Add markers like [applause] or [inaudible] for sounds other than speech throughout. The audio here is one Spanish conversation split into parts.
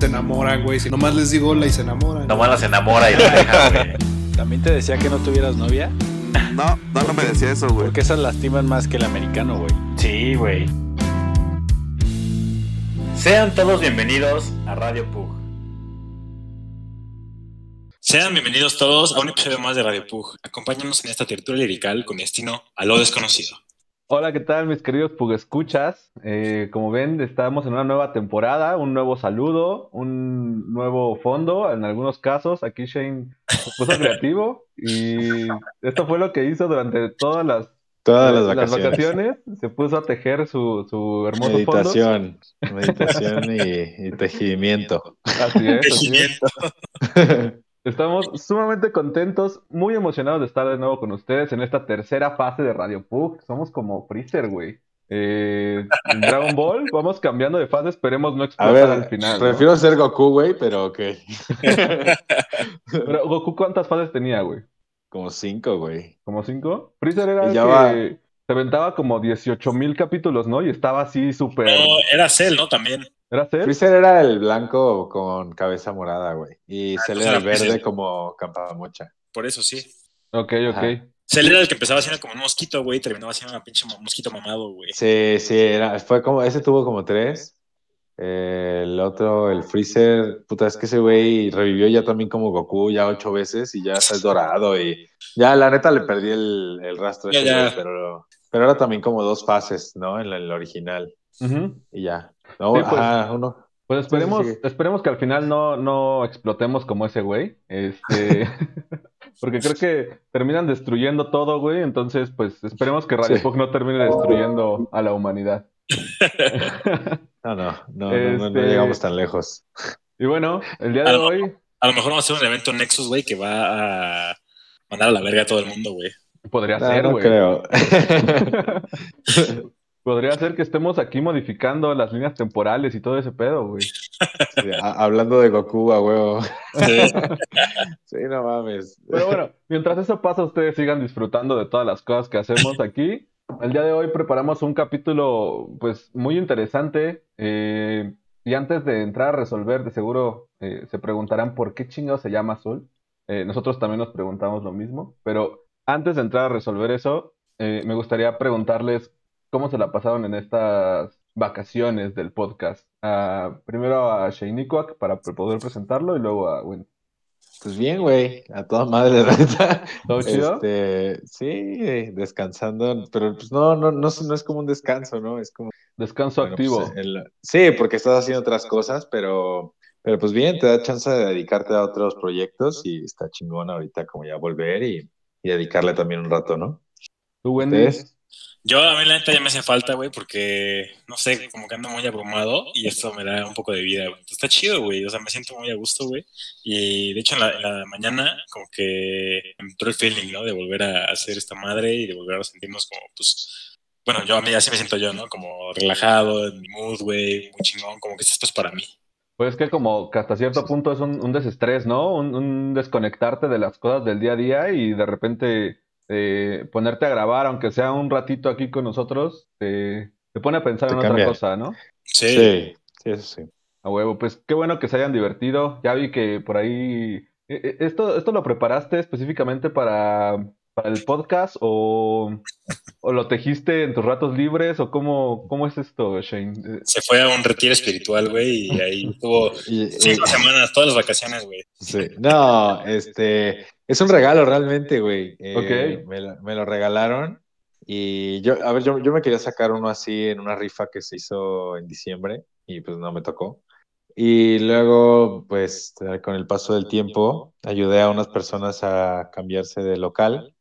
Se enamoran, güey. Si nomás les digo hola y se enamoran. Nomás las enamora y la deja, [laughs] güey. ¿También te decía que no tuvieras novia? No, no, no me decía eso, güey. Porque esas lastiman más que el americano, güey. Sí, güey. Sean todos bienvenidos a Radio Pug. Sean bienvenidos todos a un episodio más de Radio Pug. Acompáñanos en esta tertulia lirical con destino a lo desconocido. Hola, ¿qué tal mis queridos Pugescuchas? Eh, como ven, estamos en una nueva temporada, un nuevo saludo, un nuevo fondo, en algunos casos. Aquí Shane se puso [laughs] creativo y esto fue lo que hizo durante todas las, Todas las vacaciones. vacaciones. Se puso a tejer su, su hermoso Meditación, meditación [laughs] y, y tejimiento. fondo. Así es, así es. [laughs] Estamos sumamente contentos, muy emocionados de estar de nuevo con ustedes en esta tercera fase de Radio Pug. Somos como Freezer, güey. Eh, en Dragon Ball, vamos cambiando de fase, esperemos no A explotar ver, al final. ¿no? prefiero ser Goku, güey, pero ok. [laughs] Pero Goku, ¿cuántas fases tenía, güey? Como cinco, güey. ¿Como cinco? Freezer era el ya que va. se aventaba como 18 mil capítulos, ¿no? Y estaba así súper... No, era Cell, ¿no? También. ¿Era Cell? Freezer era el blanco con cabeza morada, güey. Y Ah, entonces era el verde Freezer. como campamocha. Por eso sí. Ok, ok. Ajá. Cell era el que empezaba siendo como un mosquito, güey, y terminaba siendo una pinche mo- mosquito mamado, güey. Sí, sí, era, fue como, ese tuvo como tres. Eh, el otro, el Freezer, puta, es que ese güey revivió ya también como Goku ya ocho veces y ya está dorado y ya la neta le perdí el, el rastro a Ya, ese ya. güey, pero, pero era también como dos fases, ¿no? En la original y ya. No, Sí, pues. ajá, uno. Pues esperemos, sí, sí. esperemos que al final no, no explotemos como ese güey. Este, [laughs] porque creo que terminan destruyendo todo, güey. Entonces, pues esperemos que Radio Sí. Pug no termine destruyendo a la humanidad. [laughs] No, no, no, no, no, no Este- llegamos tan lejos. Y bueno, el día A de lo hoy A lo mejor vamos a hacer un evento Nexus, güey, que va a mandar a la verga a todo el mundo, güey. podría No, ser, no güey. creo. [laughs] Podría ser que estemos aquí modificando las líneas temporales y todo ese pedo, güey. Sí, hablando de Goku, a huevo. Sí. [laughs] Sí, no mames. Pero bueno, mientras eso pasa, ustedes sigan disfrutando de todas las cosas que hacemos aquí. El día de hoy preparamos un capítulo, pues, muy interesante. eh, y antes de entrar a resolver, de seguro eh, se preguntarán por qué chingado se llama Azul. Eh, nosotros también nos preguntamos lo mismo. Pero antes de entrar a resolver eso, eh, me gustaría preguntarles cómo se la pasaron en estas vacaciones del podcast. Ah, primero a Sheinikuak para poder presentarlo y luego a Wendy. Pues bien, güey, a toda madre, neta. [laughs] ¿Todo chido? Este, sí, descansando, pero pues no, no, no, es- no es como un descanso, ¿no? Es como, Descanso bueno, activo. pues, el- sí, porque estás haciendo otras cosas, pero, pero pues bien, te da chance de dedicarte a otros proyectos y está chingón ahorita como ya volver y, y dedicarle también un rato, ¿no? ¿Tú, Wendy? Yo a mí la neta ya me hace falta, güey, porque, no sé, como que ando muy abrumado y esto me da un poco de vida, güey. Está chido, güey, o sea, me siento muy a gusto, güey. Y de hecho en la, mañana como que entró el feeling, ¿no? De volver a hacer esta madre y de volver a sentirnos como, pues, bueno, yo a mí así me siento yo, ¿no? Como relajado, en mi mood, güey, muy chingón, como que esto es para mí. Pues que como que hasta cierto punto es un, un desestrés, ¿no? Un desconectarte de las cosas del día a día y de repente eh, ponerte a grabar, aunque sea un ratito aquí con nosotros, te, te pone a pensar Te en cambia. otra cosa, ¿no? Sí. Sí, sí, eso sí. A huevo, pues qué bueno que se hayan divertido. Ya vi que por ahí... eh, eh, ¿Esto, esto lo preparaste específicamente para, para el podcast o, o lo tejiste en tus ratos libres o cómo, cómo es esto, Shane? Se fue a un retiro espiritual, güey, y ahí [laughs] estuvo cinco semanas, todas las vacaciones, güey. Sí. No, este, es un regalo realmente, güey. Eh, Ok. me, lo, me lo regalaron y yo, a ver, yo, yo me quería sacar uno así en una rifa que se hizo en diciembre y pues no me tocó. Y luego, pues con el paso del tiempo, ayudé a unas personas a cambiarse de local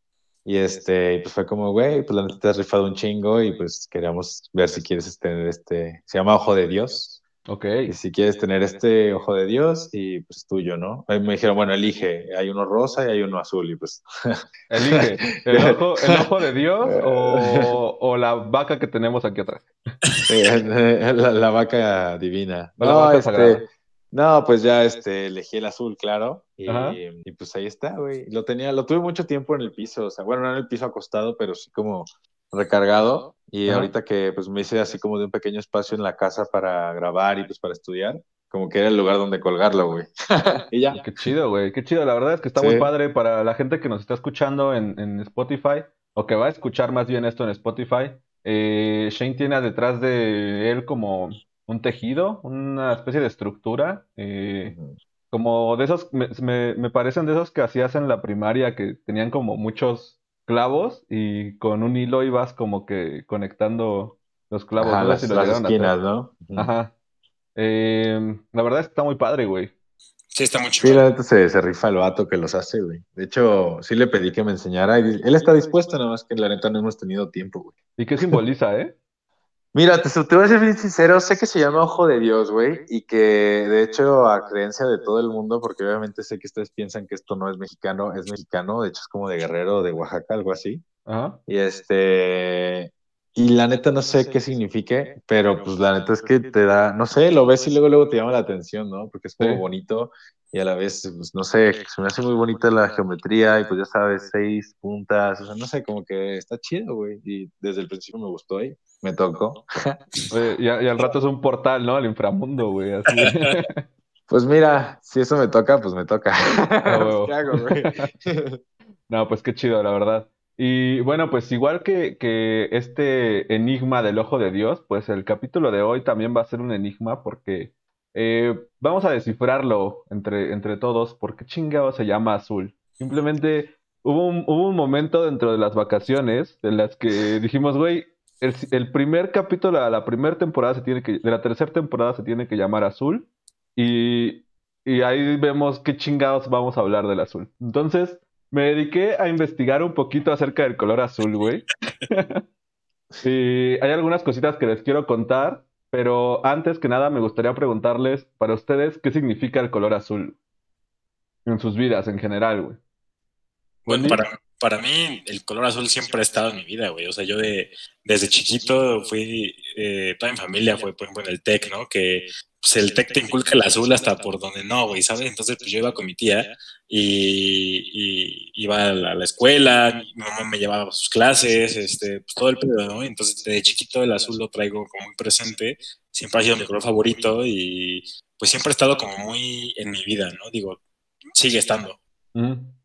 y este, y pues fue como, güey, pues la neta te has rifado un chingo y pues queríamos ver si quieres tener este, se llama Ojo de Dios. Ok. Y si quieres tener este ojo de Dios, y pues tuyo, ¿no? Ahí me dijeron, bueno, elige, hay uno rosa y hay uno azul, y pues [laughs] Elige, ¿el ojo, el ojo de Dios [laughs] o, o la vaca que tenemos aquí atrás? [laughs] la, la vaca divina. O la No, vaca este, sagrada. No, pues ya este, elegí el azul, claro, y, pues ahí está, güey. Lo tenía, lo tuve mucho tiempo en el piso, o sea, bueno, no en el piso acostado, pero sí como recargado, y Ajá. ahorita que pues me hice así como de un pequeño espacio en la casa para grabar y pues para estudiar, como que era el lugar donde colgarlo, güey. [laughs] y ya. Qué chido, güey. Qué chido. La verdad es que está Sí. muy padre para la gente que nos está escuchando en, en Spotify o que va a escuchar más bien esto en Spotify. Eh, Shane tiene detrás de él como un tejido, una especie de estructura. eh, como de esos, me, me- me parecen de esos que hacías en la primaria que tenían como muchos clavos y con un hilo ibas como que conectando los clavos. Ajá, No las, si las esquinas, ¿no? Ajá. Eh, la verdad es que está muy padre, güey. Sí, está muy Sí, chido. la neta se, se rifa el vato que los hace, güey. De hecho, sí le pedí que me enseñara y él está dispuesto, nada más que la neta no hemos tenido tiempo, güey. ¿Y qué simboliza, eh? Mira, te, te voy a ser bien sincero, sé que se llama Ojo de Dios, güey, y que de hecho a creencia de todo el mundo, porque obviamente sé que ustedes piensan que esto no es mexicano, es mexicano, de hecho es como de Guerrero, de Oaxaca, algo así. Ajá. Y este, y la neta no sé qué signifique, pero pues la neta es que te da, no sé, lo ves y luego luego te llama la atención, ¿no? Porque es como Sí. bonito y a la vez, pues no sé, se me hace muy bonita la geometría y pues ya sabes, seis puntas, o sea, no sé, como que está chido, güey. Y desde el principio me gustó y me tocó. [laughs] Y, al rato es un portal, ¿no? Al inframundo, güey. Así. [laughs] Pues mira, si eso me toca, pues me toca. [laughs] huevo. ¿Qué hago, güey? No, pues qué chido, la verdad. Y bueno, pues igual que, que este enigma del ojo de Dios, pues el capítulo de hoy también va a ser un enigma porque eh, vamos a descifrarlo entre, entre todos porque chingado se llama azul. Simplemente hubo un, hubo un momento dentro de las vacaciones en las que dijimos, güey, el, el primer capítulo de la primera temporada se tiene que, de la tercera temporada se tiene que llamar azul y, y ahí vemos qué chingados vamos a hablar del azul. Entonces, me dediqué a investigar un poquito acerca del color azul, güey. [laughs] y hay algunas cositas que les quiero contar, pero antes que nada me gustaría preguntarles para ustedes qué significa el color azul en sus vidas en general, güey. Bueno, para, para mí el color azul siempre ha estado en mi vida, güey. O sea, yo de, desde chiquito fui, eh, toda mi familia fue, por ejemplo, en el TEC, ¿no? Que pues, el TEC te inculca el azul hasta por donde no, güey, ¿sabes? Entonces, pues yo iba con mi tía y, iba a la, escuela, mi mamá me llevaba a sus clases, este, pues todo el pedo, ¿no? Entonces, desde chiquito el azul lo traigo como muy presente, siempre ha sido mi color favorito y pues siempre ha estado como muy en mi vida, ¿no? Digo, sigue estando. Ujú.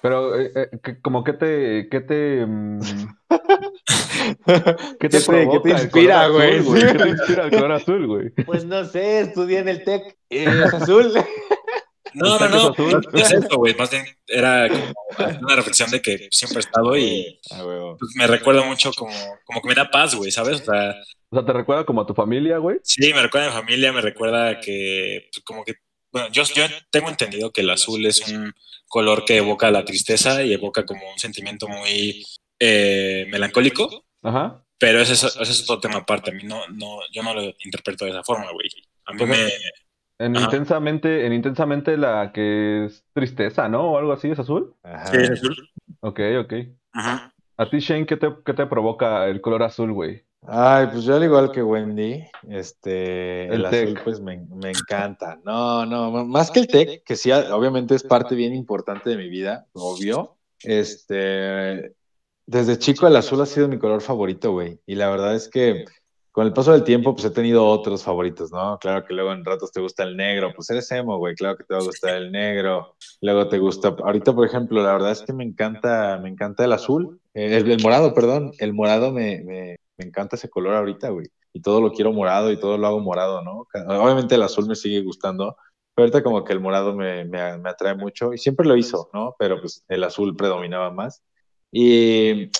Pero, eh, eh, ¿qué- como que te, qué te, mm, [laughs] ¿qué te ¿Qué te- qué te provoca el inspira, güey? ¿Qué te [laughs] inspira el color azul, güey? Pues no sé, estudié en el TEC, [laughs] es azul. No, no, ¿El no, no es eso, güey. Más bien era como una reflexión de que siempre he estado y Ah, pues, me recuerda mucho como, como que me da paz, güey, ¿sabes? O sea, O sea, ¿te recuerda como a tu familia, güey? sí, me recuerda a mi familia, me recuerda que, pues, como que, bueno, yo, yo tengo entendido que el azul es un color que evoca la tristeza y evoca como un sentimiento muy eh, melancólico, Ajá. pero ese es, ese es otro tema aparte. A mí no, no, yo no lo interpreto de esa forma, güey. A mí Pues, me, En Ajá. intensamente, en intensamente la que es tristeza, ¿no? O algo así, ¿es azul? Ajá. Sí, es azul. Ok, ok. Ajá. A ti, Shane, ¿qué te, qué te provoca el color azul, güey? Ay, pues yo al igual que Wendy, este, el, El azul pues me, me encanta. No, no, más que el tech, que sí, obviamente es parte bien importante de mi vida, obvio. Este, desde chico el azul ha sido mi color favorito, güey. Y la verdad es que con el paso del tiempo pues he tenido otros favoritos, ¿no? Claro que luego en ratos te gusta el negro, pues eres emo, güey, claro que te va a gustar el negro. Luego te gusta, ahorita por ejemplo, la verdad es que me encanta, me encanta el azul, el, el morado, perdón, el morado me, me, me encanta ese color ahorita, güey. Y todo lo quiero morado y todo lo hago morado, ¿no? Obviamente el azul me sigue gustando, pero ahorita como que el morado me, me, me atrae mucho y siempre lo hizo, ¿no? Pero pues el azul predominaba más. Y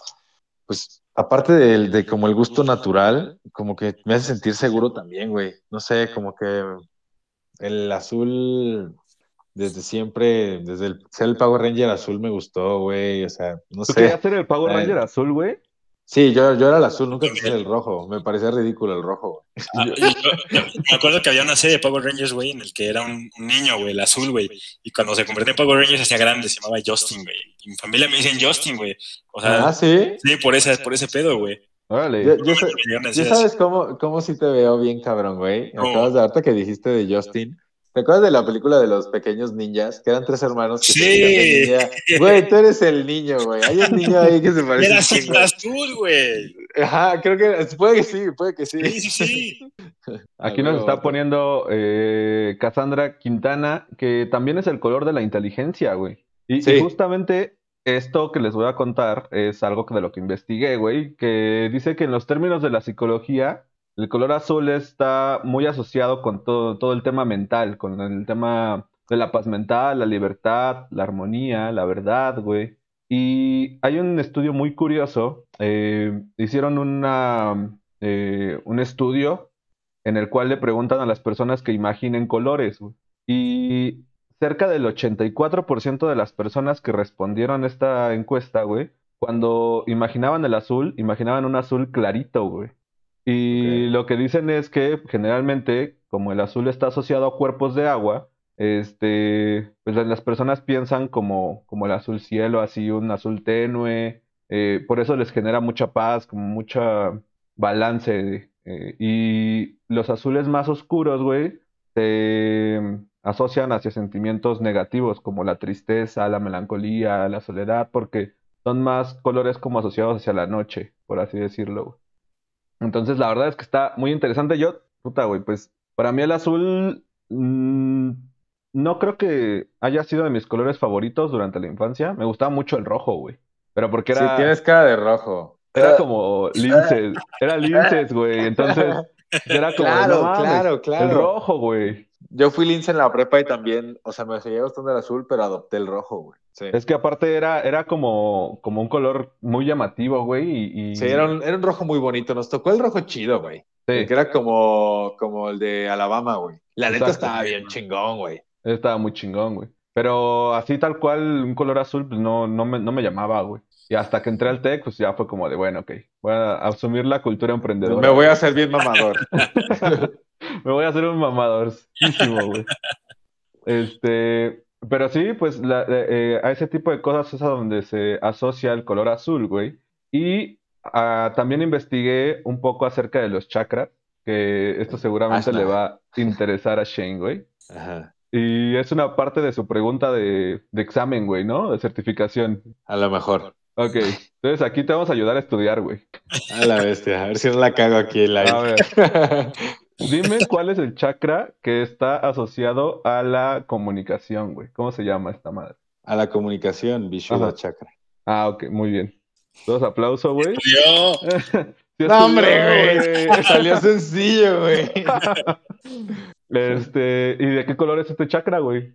pues aparte de, como el gusto natural, como que me hace sentir seguro también, güey. No sé, como que el azul desde siempre, desde el ser el Power Ranger azul me gustó, güey. O sea, no ¿Tú sé. querías ser el Power Eh, Ranger azul, güey? Sí, yo, yo era el azul, nunca quise el rojo. Me parecía ridículo el rojo. güey. Ah, yo- me acuerdo que había una serie de Power Rangers, güey, en el que era un, un niño, güey, el azul, güey. Y cuando se convertía en Power Rangers se hacía grande, se llamaba Justin, güey. Y mi familia me dicen Justin, güey. O sea, Ah, sí. sí, por ese, por ese pedo, güey. Órale. Yo, yo sé- Me llegaron a ¿Ya decir así. sabes cómo, cómo sí te veo bien cabrón, güey? Acabas de ahorita que dijiste de Justin. ¿Te acuerdas de la película de los pequeños ninjas? Que eran tres hermanos que Sí. se? Güey, tú eres el niño, güey. Hay un niño ahí que se parece. Era chingo. azul, güey. Ajá, creo que puede que sí, puede que sí. Sí, sí, sí. [laughs] Aquí nos está poniendo eh, Cassandra Quintana, que también es el color de la inteligencia, güey. Y, y justamente esto que les voy a contar es algo de lo que investigué, güey, que dice que en los términos de la psicología, el color azul está muy asociado con todo, todo el tema mental, con el tema de la paz mental, la libertad, la armonía, la verdad, güey. Y hay un estudio muy curioso, eh, hicieron una, eh, un estudio en el cual le preguntan a las personas que imaginen colores. güey. Y cerca del 84% de las personas que respondieron esta encuesta, güey, cuando imaginaban el azul, imaginaban un azul clarito, güey. Y lo que dicen es que generalmente, como el azul está asociado a cuerpos de agua, este, pues las personas piensan como, como el azul cielo, así un azul tenue, eh, por eso les genera mucha paz, como mucha balance. eh, y los azules más oscuros, güey, se asocian hacia sentimientos negativos como la tristeza, la melancolía, la soledad, porque son más colores como asociados hacia la noche, por así decirlo. Entonces, la verdad es que está muy interesante. Yo, puta, güey, pues para mí el azul mm, no creo que haya sido de mis colores favoritos durante la infancia. Me gustaba mucho el rojo, güey. Pero porque Sí, era, tienes cara de rojo. era como [laughs] linces, era linces, güey. Entonces, era como, Claro, no mames, claro, claro. el rojo, güey. Yo fui lince en la prepa y también, o sea, me seguía gustando el azul, pero adopté el rojo, güey. Sí. Es que aparte era, era como, como un color muy llamativo, güey. Y, y- Sí, era un, era un rojo muy bonito. Nos tocó el rojo chido, güey. Sí, Que era como, como el de Alabama, güey. La neta estaba bien chingón, güey. estaba muy chingón, güey. Pero así tal cual, un color azul, pues no, no me, no me llamaba, güey. Y hasta que entré al TEC, pues ya fue como de, bueno, ok, voy a asumir la cultura emprendedora. Me voy a hacer bien mamador. [laughs] [laughs] Me voy a hacer un güey. Este, pero sí, pues la- eh, a ese tipo de cosas es a donde se asocia el color azul, güey. Y ah, también investigué un poco acerca de los chakras, que esto seguramente Ashna. le va a interesar a Shane, güey. Ajá. Y es una parte de su pregunta de, de examen, güey, ¿no? De certificación. A lo mejor. Ok, entonces aquí te vamos a ayudar a estudiar, güey. A la bestia. A ver si no la cago aquí la A ver, [laughs] dime cuál es el chakra que está asociado a la comunicación, güey. ¿Cómo se llama esta madre? A la comunicación, Vishuddha. Chakra. Ah, ok, muy bien. Dos aplausos, güey. [laughs] No, hombre, güey. Salió sencillo, güey. [laughs] Este, ¿y de qué color es este chakra, güey?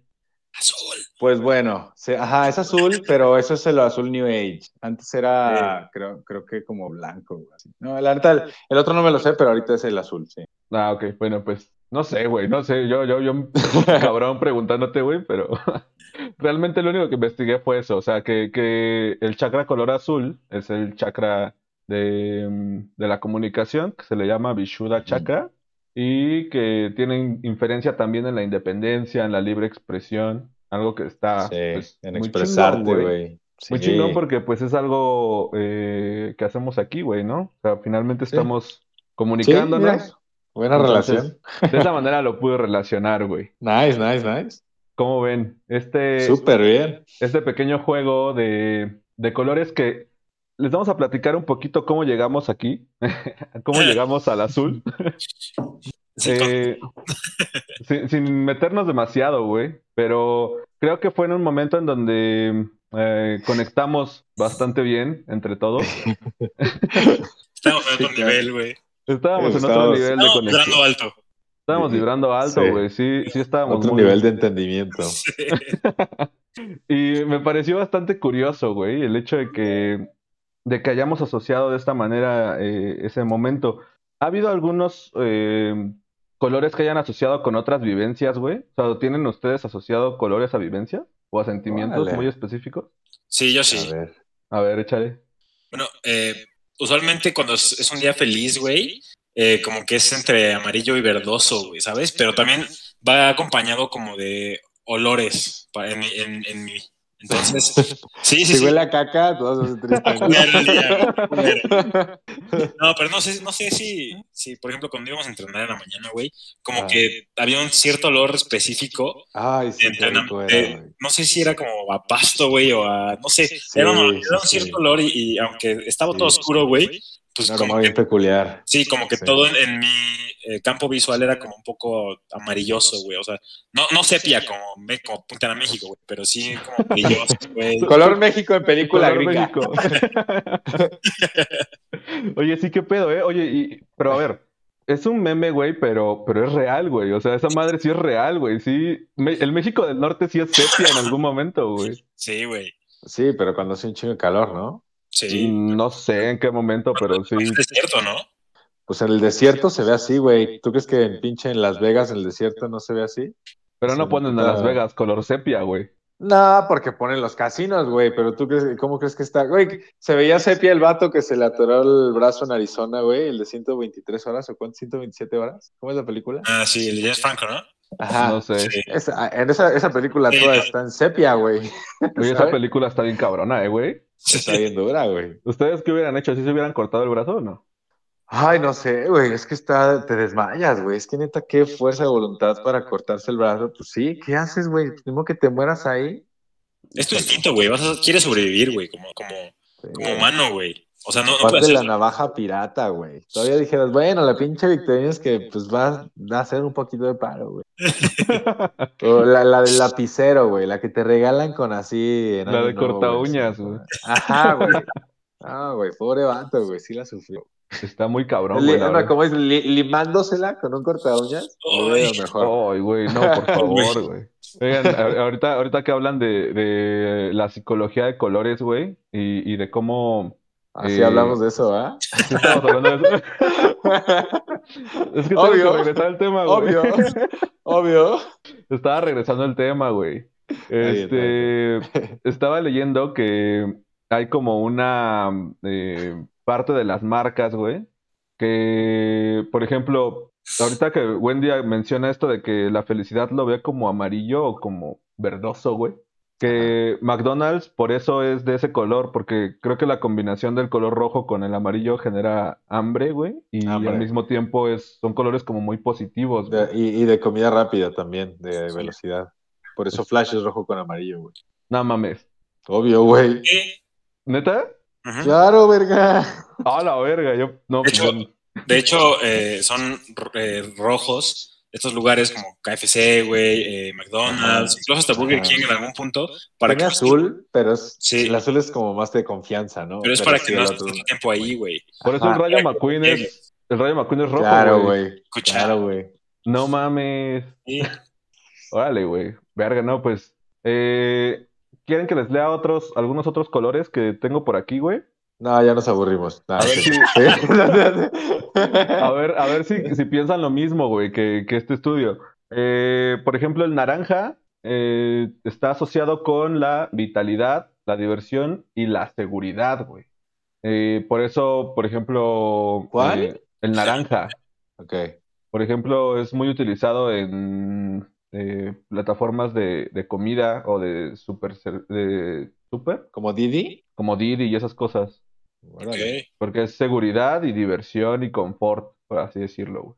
Azul. Pues bueno, se- ajá, es azul, pero eso es el azul New Age. Antes era, creo, creo que como blanco. güey, así. No, la neta, el, el otro no me lo sé, pero ahorita es el azul, sí. Ah, ok, bueno, pues no sé, güey, no sé, yo, yo, yo, [laughs] cabrón preguntándote, güey, pero [laughs] realmente lo único que investigué fue eso, o sea, que, que el chakra color azul es el chakra de, mm, de la comunicación, que se le llama Vishuddha Chakra, y que tiene inferencia también en la independencia, en la libre expresión, algo que está Sí, pues, en muy expresarte, güey. Muy chingón porque pues es algo eh, que hacemos aquí, güey, ¿no? O sea, finalmente estamos Sí, comunicándonos. buena Entonces, relación. De esa [laughs] manera lo pude relacionar, güey. Nice, nice, nice. ¿Cómo ven? Este, Súper bien. este pequeño juego de, de colores que les vamos a platicar un poquito cómo llegamos aquí, [laughs] cómo llegamos al azul, [laughs] Sí, Eh, sin, sin meternos demasiado, güey, pero creo que fue en un momento en donde eh, conectamos bastante bien entre todos. Estamos en Sí, otro nivel, güey. Estábamos en otro Estábamos- nivel de Estamos conexión. vibrando alto. Estábamos vibrando alto, Sí. güey. Sí, sí estábamos Otro muy- nivel de entendimiento. [laughs] Y me pareció bastante curioso, güey, el hecho de que, de que hayamos asociado de esta manera eh, ese momento. ¿Ha habido algunos eh, colores que hayan asociado con otras vivencias, güey? O sea, ¿tienen ustedes asociado colores a vivencias o a sentimientos Órale. muy específicos? Sí, yo A sí. ver. A ver, échale. Bueno, eh, usualmente cuando es, un día feliz, güey, eh, como que es entre amarillo y verdoso, güey, ¿sabes? Pero también va acompañado como de olores en, en, en mi. Entonces, [laughs] sí, sí, Si sí. huele a caca, tú vas a sentir triste. [laughs] [laughs] No, pero no sé, no sé si, si, por ejemplo, cuando íbamos a entrenar en la mañana, güey, como Ah. que había un cierto olor específico. Ay, sí, de- era, no sé si era como a pasto, güey, o a, no sé, era, un, era un cierto olor y, y aunque estaba todo oscuro, güey, pues Un como que, bien peculiar. sí, como que todo en, en mi eh, campo visual era como un poco amarilloso, güey, o sea, no, no sepia como, me- como Punta a México, güey, pero sí como amarilloso, güey. [laughs] Color México en película Color gringa. México. [laughs] Oye, sí, qué pedo, ¿eh? Oye, y, pero a ver, es un meme, güey, pero, pero es real, güey. O sea, esa madre sí es real, güey. Sí, Me- el México del Norte sí es sepia en algún momento, güey. Sí, güey, Sí, pero cuando hace un chingo de calor, ¿no? sí. No sé en qué momento, pero sí. Es cierto, ¿no? Pues en el desierto se ve así, güey. ¿Tú crees que en pinche en Las Vegas, en el desierto, no se ve así? Pero no Sí, ponen a. Las Vegas color sepia, güey. No, porque ponen los casinos, güey. Pero tú crees, ¿cómo crees que está? Güey, se veía sepia el vato que se le atoró el brazo en Arizona, güey, el de 123 horas o cuánto, 127 horas. ¿Cómo es la película? Ah, sí, el de James Franco, ¿no? Ajá. No sé. Sí. Esa- en esa, esa película Sí. toda está en sepia, güey. Oye, esa película está bien cabrona, ¿eh, güey? Está bien dura, güey. ¿Ustedes qué hubieran hecho? ¿Sí se hubieran cortado el brazo o no? Ay, no sé, güey, es que está, te desmayas, güey. Es que neta, qué fuerza de voluntad para cortarse el brazo. Pues sí, ¿qué haces, güey? Mismo que te mueras ahí. Es tu instinto, güey. Vas a, quieres sobrevivir, güey, como, como, Sí, como humano, güey. O sea, no, no Aparte puedes de la navaja pirata, güey. Todavía dijeras, bueno, la pinche Victorina es que pues va, va a hacer un poquito de paro, güey. [laughs] O la, la del lapicero, güey, la que te regalan con así. en La de corta uñas, güey. Ajá, güey. [laughs] Ah, güey, pobre vato, güey, sí la sufrió. Está muy cabrón, güey. no. ¿Cómo es? Li- limándosela con un corta uñas. Ay. mejor. Ay, güey, no, por [laughs] favor, güey. Oigan, ahorita, ahorita que hablan de, de la psicología de colores, güey, y, y de cómo... Así Eh, hablamos de eso, ¿ah? Sí estamos hablando de eso. Es que tengo Obvio. que regresar al tema, güey. Obvio, obvio. Estaba regresando al tema, güey. Este, estaba leyendo que hay como una eh, parte de las marcas, güey, que, por ejemplo, ahorita que Wendy menciona esto de que la felicidad lo ve como amarillo o como verdoso, güey. Que McDonald's por eso es de ese color, porque creo que la combinación del color rojo con el amarillo genera hambre, güey, y Hambre. al mismo tiempo es, son colores como muy positivos. De- y, y de comida rápida también, de velocidad. Por eso Flash es rojo con amarillo, güey. No mames. Obvio, güey. Eh, ¿Neta? Claro, verga. A la verga, yo no. De hecho, yo- De hecho, eh, son eh, rojos estos lugares como KFC, güey, eh, McDonald's, Ajá. incluso hasta Burger Ajá. King en algún punto, para Tiene que azul, pero es, Sí. el azul es como más de confianza, ¿no? pero es para que no estés tanto tiempo ahí, güey. por eso el. Rayo McQueen es. El Rayo McQueen es rojo, Claro, güey. Claro, güey. No mames. Sí. Órale, güey. Verga, no, pues. Eh, ¿Quieren que les lea otros, algunos otros colores que tengo por aquí, güey? No, ya nos aburrimos. A ver [laughs] sí. a ver, a ver si, si piensan lo mismo, güey, que, que este estudio. Eh, por ejemplo, el naranja eh, está asociado con la vitalidad, la diversión y la seguridad, güey. Eh, por eso, por ejemplo, ¿Cuál? el naranja, Ok. por ejemplo, es muy utilizado en eh, plataformas de, de comida o de super, de super, ¿Como Didi? como Didi y esas cosas. Porque es seguridad y diversión y confort, por así decirlo, güey.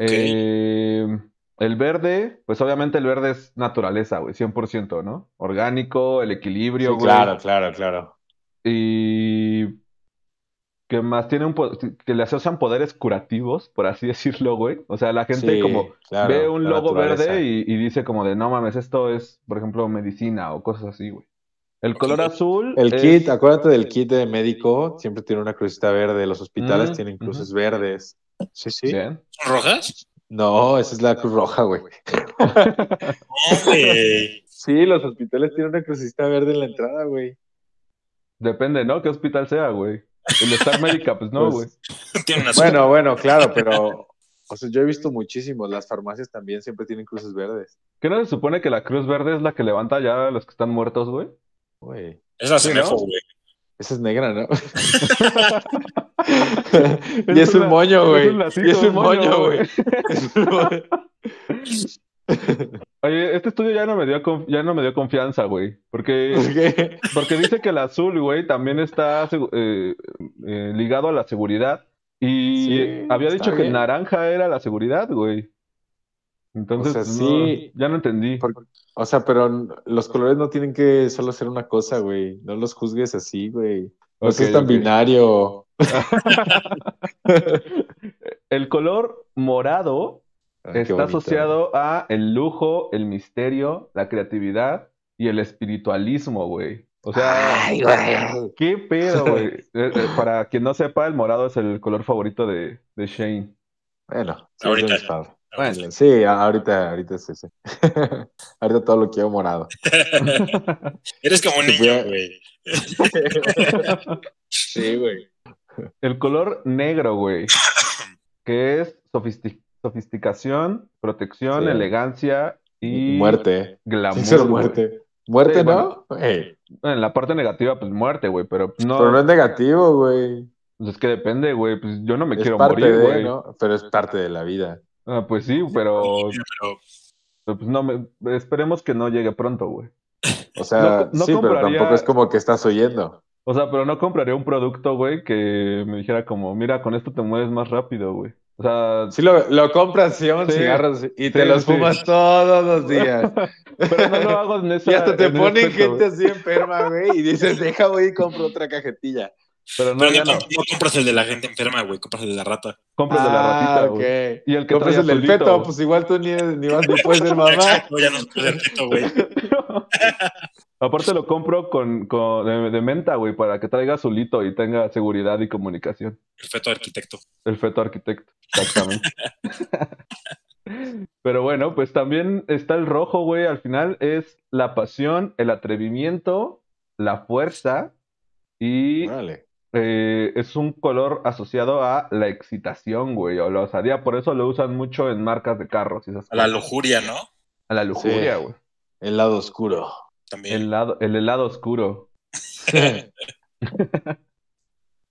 Eh, el verde, pues obviamente el verde es naturaleza, güey, 100%, ¿no? Orgánico, el equilibrio, Sí, güey. claro, claro, claro. Y que más tiene un que le asocian poderes curativos, por así [laughs] decirlo, güey. O sea, la gente Sí, como claro, ve un logo verde y, y dice como de, no mames, esto es, por ejemplo, medicina o cosas así, güey. El color azul El es- kit, acuérdate del kit de médico, siempre tiene una crucita verde. Los hospitales Mm, tienen cruces verdes. Sí, sí. Bien. ¿Son rojas? No, esa es la cruz roja, güey. [laughs] Sí, los hospitales tienen una crucita verde en la entrada, güey. Depende, ¿no? ¿Qué hospital sea, güey? El Star Médica, pues no, güey. Pues, [laughs] Tiene una Bueno, bueno, claro, pero [laughs] o sea, yo he visto muchísimos. Las farmacias también siempre tienen cruces verdes. ¿Qué no se supone que la Cruz Verde es la que levanta ya a los que están muertos, güey? Güey. Es la güey. Esa es negra, ¿no? [laughs] y es un una- moño, es güey. un Y es un un moño, moño, güey. Es. Oye, este estudio ya no me dio, ya no me dio confianza, güey. Porque, [laughs] porque dice que el azul, güey, también está eh, eh, ligado a la seguridad. Y Sí, había dicho que el naranja era la seguridad, güey. Entonces, O sea, no, sí. ya no entendí. O sea, pero los colores no tienen que solo ser una cosa, güey. No los juzgues así, güey. No Ok, seas tan binario. [laughs] [laughs] El color morado Ah, está bonito. asociado a el lujo, el misterio, la creatividad y el espiritualismo, güey. O sea, Ay, güey. ¿qué pedo, [laughs] güey? Eh, eh, Para quien no sepa, el morado es el color favorito de, de Shane. Bueno, sí, es Ahorita. favoritos. Bueno, Sí, ahorita, ahorita es [laughs] ese. ahorita todo lo quiero morado. [laughs] Eres como un Sí, niño, güey. Sí, güey. el color negro, güey, que es sofisti- sofisticación, protección, Sí. elegancia y Muerte. glamour. Güey. muerte. Muerte, Sí, ¿no? Güey, En la parte negativa, pues muerte, güey, pero no, Pero no es negativo, güey. pues es que depende, güey, pues yo no me Es quiero parte morir, de, güey. ¿no? Pero es parte de la vida. Ah, pues sí, pero pues no me, esperemos que no llegue pronto, güey. O sea, No- no sí, pero tampoco es como que estás oyendo. O sea, pero no compraría un producto, güey, que me dijera como, mira, con esto te mueves más rápido, güey. O sea, Sí, lo, lo compras, sí, un Sí. cigarros y te Sí, los sí. fumas todos los días. [laughs] pero no lo hago en esa Y hasta te ponen aspecto, gente güey. así enferma, güey, y dices, deja, güey, y compro otra cajetilla. Pero no, pero ya no, no. comp- no compras el de la gente enferma, güey. Compras el de la rata. Compras de la Ah, ratita, güey. Y el que Compras el del feto, pues igual tú ni, ni vas ni puedes ser mamá. Exacto, ya no se puede hacer feto, güey. [laughs] [laughs] Aparte lo compro con, con de, de menta, güey, para que traiga azulito y tenga seguridad y comunicación. El feto arquitecto. El feto arquitecto, exactamente. [laughs] Pero bueno, pues también está el rojo, güey. Al final es la pasión, el atrevimiento, la fuerza y eh, es un color asociado a la excitación, güey, o la osadía. Por eso lo usan mucho en marcas de carros y esas A la lujuria, ¿no? A la lujuria, Sí. güey. El lado oscuro. También. El, lado, el helado oscuro. [laughs]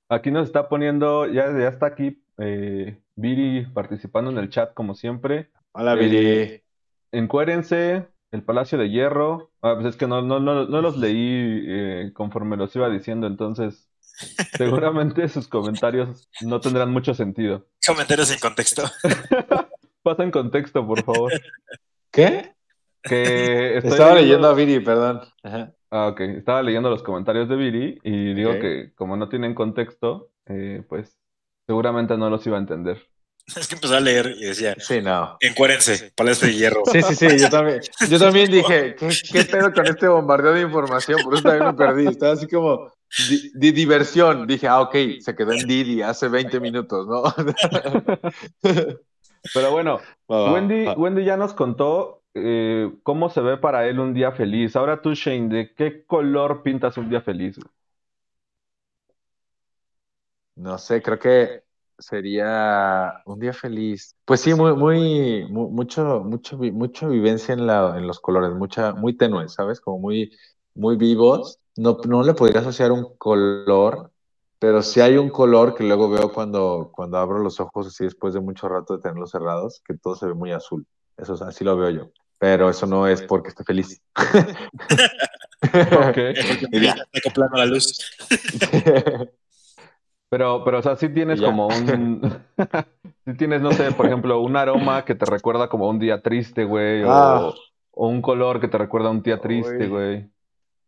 Aquí nos está poniendo, ya, ya está aquí eh, Viri participando en el chat como siempre. Hola, Eh, Viri. Encuérense, el Palacio de Hierro. Ah, pues es que no, no, no, no los leí eh, conforme los iba diciendo, entonces seguramente sus comentarios no tendrán mucho sentido. Comentarios sin contexto. [laughs] Pasa en contexto, por favor. ¿Qué? Que [laughs] estoy Estaba leyendo- leyendo a Viri, perdón. Ajá. Ah, ok. Estaba leyendo los comentarios de Viri y digo Ok. que como no tienen contexto, eh, pues seguramente no los iba a entender. Es que empezó a leer y decía, Sí, no. encuérense, palacio de hierro. Sí, sí, sí, yo también, yo [laughs] también dije, ¿qué, qué pedo con este bombardeo de información? Por eso también me perdí. Estaba así como di, di- diversión. Dije, ah, ok, se quedó en Didi hace 20 minutos, ¿no? [laughs] Pero bueno, Va, va, Wendy, va. Wendy ya nos contó eh, cómo se ve para él un día feliz. Ahora tú, Shane, ¿de qué color pintas un día feliz? No sé, creo que sería un día feliz. Pues sí, muy, muy, mu- mucho, mucho, mucha vivencia en la, en los colores, mucha, muy tenue, ¿sabes? Como muy, muy vivos. No, no le podría asociar un color, pero sí hay un color que luego veo cuando, cuando abro los ojos así después de mucho rato de tenerlos cerrados, que todo se ve muy azul. Eso es- así lo veo yo. Pero eso no es porque esté feliz. Ok. [laughs] Es porque está acoplando la luz. [laughs] Pero, pero, o sea, sí tienes ya. como un... [laughs] sí tienes, no sé, por ejemplo, un aroma que te recuerda como a un día triste, güey, o, Ah. o un color que te recuerda a un día triste, Uy. güey.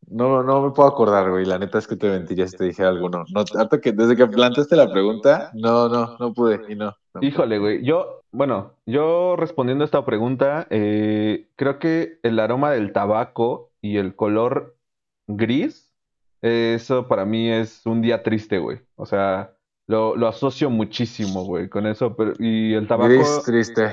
No, no me puedo acordar, güey. La neta es que te mentiría si te dije alguno. No, hasta que desde que planteaste la pregunta, no, no, no pude y no. no. Híjole, güey. Yo, bueno, yo respondiendo a esta pregunta, eh, creo que el aroma del tabaco y el color gris, eh, eso para mí es un día triste, güey. O sea, lo, lo asocio muchísimo, güey, con eso. Pero, y el tabaco, Gris, triste.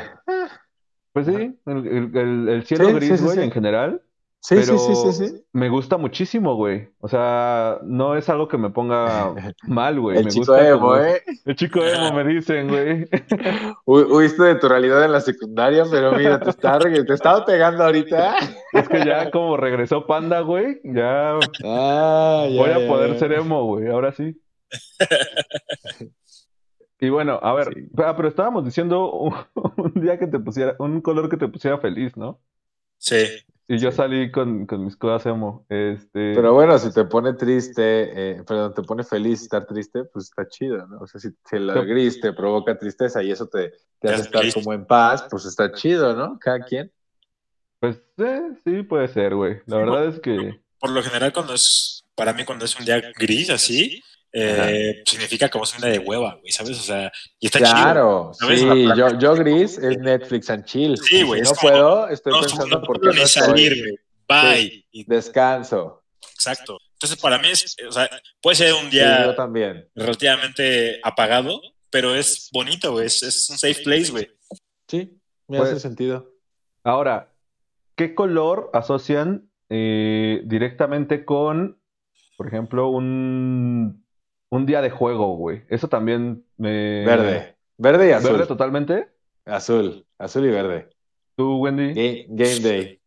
pues sí, el, el- el- el cielo Sí, gris, sí, sí, güey, en general. Sí, Pero sí, sí, sí, sí. me gusta muchísimo, güey. O sea, no es algo que me ponga [laughs] mal, güey. El Me chico gusta emo, como- ¿eh? El chico emo, me dicen, güey. [laughs] Hu- Huiste de tu realidad en la secundaria, pero mira, te está, te estaba pegando ahorita. [laughs] Es que ya como regresó Panda, güey, ya Ah, ya, voy a ya, poder ya. ser emo, güey, ahora sí. Y bueno, a ver, Sí. ah, pero estábamos diciendo un, un día que te pusiera, un color que te pusiera feliz, ¿no? Sí. Y yo salí con, con mis cosas emo. Este, Pero bueno, si te pone triste, eh, perdón, te pone feliz estar triste, pues está chido, ¿no? O sea, si, si el Sí. gris te provoca tristeza y eso te, te hace estar como en paz, pues está chido, ¿no? Cada quien. pues eh, sí, puede ser, güey. La verdad es que Por lo general, cuando es, para mí, cuando es un día gris así, eh, significa como día de hueva, güey, ¿sabes? O sea, y está chido. Claro, ¿Sabes? sí, yo, yo gris es Netflix and chill. Sí, güey, Si no como, puedo, estoy No, pensando no por qué no salir, estoy. Bye. Y- Descanso. exacto. Entonces, para mí es, o sea, puede ser un Sí, yo día también. relativamente apagado, pero es bonito, güey. Es, es un safe place, güey. Sí, me Pues- hace sentido. Ahora, ¿qué color asocian eh, directamente con, por ejemplo, un, un día de juego, güey? Eso también me... Verde. Verde y azul. ¿Verde totalmente? Azul. Azul y verde. ¿Tú, Wendy? Game, game day.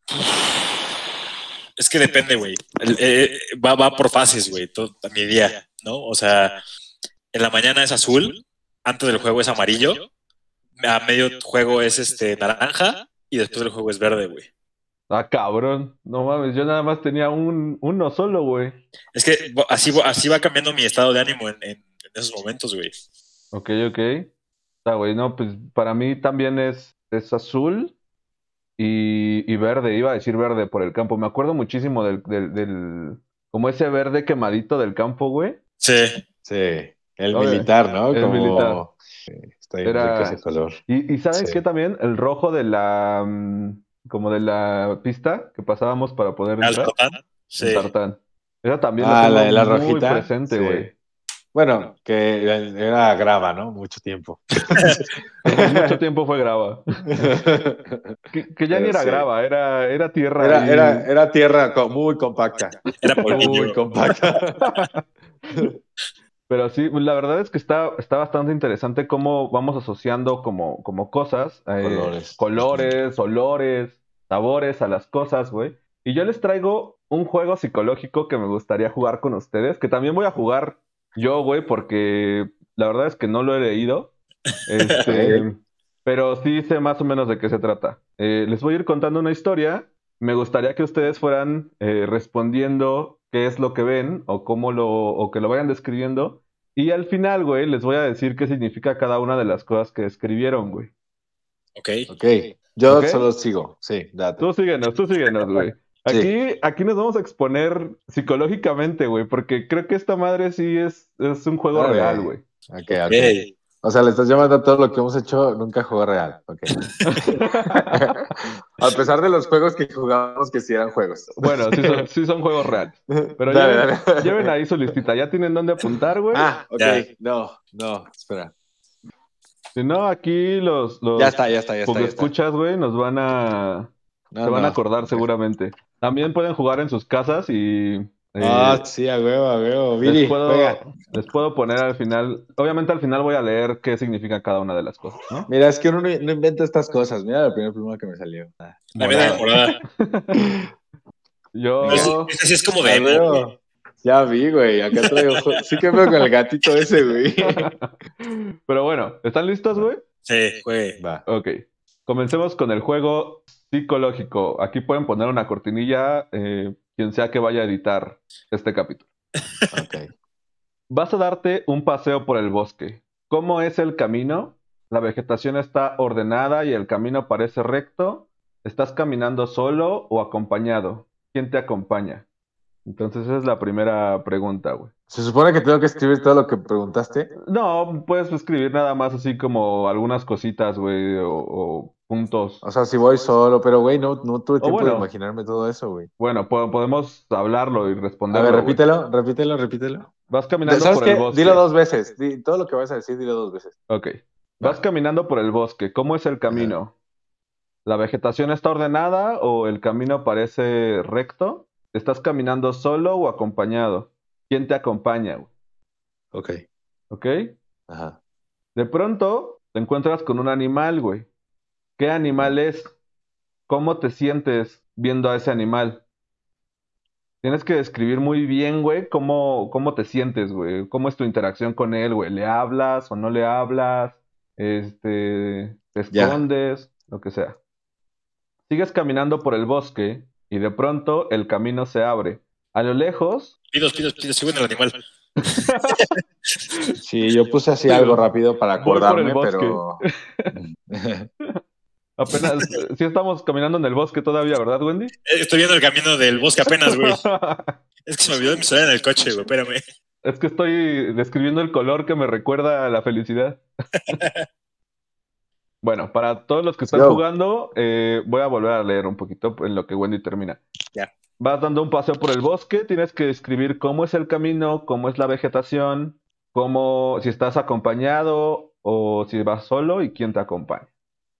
Es que depende, güey. Eh, va, va por fases, güey, todo mi día, ¿no? O sea, en la mañana es azul, antes del juego es amarillo, a medio juego es este naranja y después del juego es verde, güey. Ah, cabrón. No mames, yo nada más tenía un, uno solo, güey. Es que así, va- así va cambiando mi estado de ánimo en, en- en esos momentos, güey. Ok, ok. Está, güey, no, pues para mí también es, es azul y, y verde. Iba a decir verde por el campo. Me acuerdo muchísimo del, del, del- como ese verde quemadito del campo, güey. Sí, Sí. El Oye, militar, ¿no? el Como... militar. Sí, está bien Era- ese color. Y, y ¿sabben Sí. qué también? El rojo de la, mm, como de la pista que pasábamos para poder al entrar. Tartán. Sí. Tartán. Esa también Ah, la la de la muy rojita. presente, Sí. güey. Bueno, que era grava, ¿no? Mucho tiempo. [laughs] Mucho tiempo fue grava. [laughs] Que, que ya ni era sí. grava, era, era tierra. Era, y- era, era tierra muy compacta. Era polvillo. Muy compacta. [laughs] Pero sí, la verdad es que está, está bastante interesante cómo vamos asociando como, como cosas, eh, Colores. colores, olores, sabores a las cosas, güey. Y yo les traigo un juego psicológico que me gustaría jugar con ustedes, que también voy a jugar yo, güey, porque la verdad es que no lo he leído. [laughs] Este, pero sí sé más o menos de qué se trata. Eh, les voy a ir contando una historia. Me gustaría que ustedes fueran eh, respondiendo qué es lo que ven o cómo lo, o que lo vayan describiendo. Y al final, güey, les voy a decir qué significa cada una de las cosas que escribieron, güey. Ok. Ok, yo solo sigo. Sí, date. Tú síguenos, tú síguenos, güey. [laughs] Sí. Aquí, aquí nos vamos a exponer psicológicamente, güey, porque creo que esta madre sí es, es un juego real, güey. Ok, ok. Ok. O sea, le estás llamando a todo lo que hemos hecho, nunca jugó real. Ok. [laughs] a pesar de los juegos que jugamos que sí eran juegos. Bueno, sí son, sí son juegos reales. Pero Dale, lleven, dale. lleven ahí su listita. ¿Ya tienen dónde apuntar, güey? Ah, ok. Ya. No, no, espera. Si no, aquí los, los Ya está, ya está, ya está. porque ya está. escuchas, güey, nos van a... No, se van no. a acordar seguramente. También pueden jugar en sus casas y... eh, Ah, sí, a huevo, a huevo. Viri, les, puedo, les puedo poner al final... Obviamente al final voy a leer qué significa cada una de las cosas, ¿no? Mira, es que uno no no inventa estas cosas. Mira la primera pluma que me salió. Ah. La vida morada. [laughs] Yo... Ese sí es como de emo. Ya vi, güey. Acá traigo. Sí que veo con el gatito ese, güey. [laughs] Pero bueno, ¿están listos, güey? Sí, güey. Va. Ok. Comencemos con el juego psicológico. Aquí pueden poner una cortinilla, eh, quien sea que vaya a editar este capítulo. Ok. Vas a darte un paseo por el bosque. ¿Cómo es el camino? La vegetación está ordenada y el camino parece recto. ¿Estás caminando solo o acompañado? ¿Quién te acompaña? Entonces esa es la primera pregunta, güey. Se supone que tengo que escribir todo lo que preguntaste. No, puedes escribir nada más así como algunas cositas, güey, o, o puntos. O sea, si voy solo, pero güey, no, no tuve tiempo bueno. de imaginarme todo eso, güey. Bueno, po- podemos hablarlo y A responderlo. ver, güey. repítelo, repítelo, repítelo. Vas caminando ¿Sabes por el bosque. Dilo dos veces. Di- todo lo que vas a decir, dilo dos veces. Ok. Vas Va. caminando por el bosque. ¿Cómo es el camino? ¿La vegetación está ordenada o el camino parece recto? ¿Estás caminando solo o acompañado? ¿Quién te acompaña? güey? Ok. ¿Ok? Ajá. De pronto te encuentras con un animal, güey. ¿Qué animal es? ¿Cómo te sientes viendo a ese animal. Tienes que describir muy bien, güey, cómo, cómo te sientes, güey. Cómo es tu interacción con él, güey. ¿Le hablas o no le hablas? Este, te Ya. escondes, lo que sea. Sigues caminando por el bosque y de pronto el camino se abre. A lo lejos, Pidos, pidos, pidos, sigo en el animal. [laughs] Sí, yo puse así algo rápido para acordarme, pero... [laughs] [laughs] apenas, [laughs] sí estamos caminando en el bosque todavía, ¿verdad, Wendy? Eh, Estoy viendo el camino del bosque apenas, güey. [laughs] Es que se me olvidó mi celular en el coche, güey. Espérame. Es que estoy describiendo el color que me recuerda a la felicidad. [laughs] bueno, para todos los que están jugando, eh, voy a volver a leer un poquito en lo que Wendy termina. Ya. Vas dando un paseo por el bosque, tienes que describir cómo es el camino, cómo es la vegetación, cómo, si estás acompañado o si vas solo y quién te acompaña.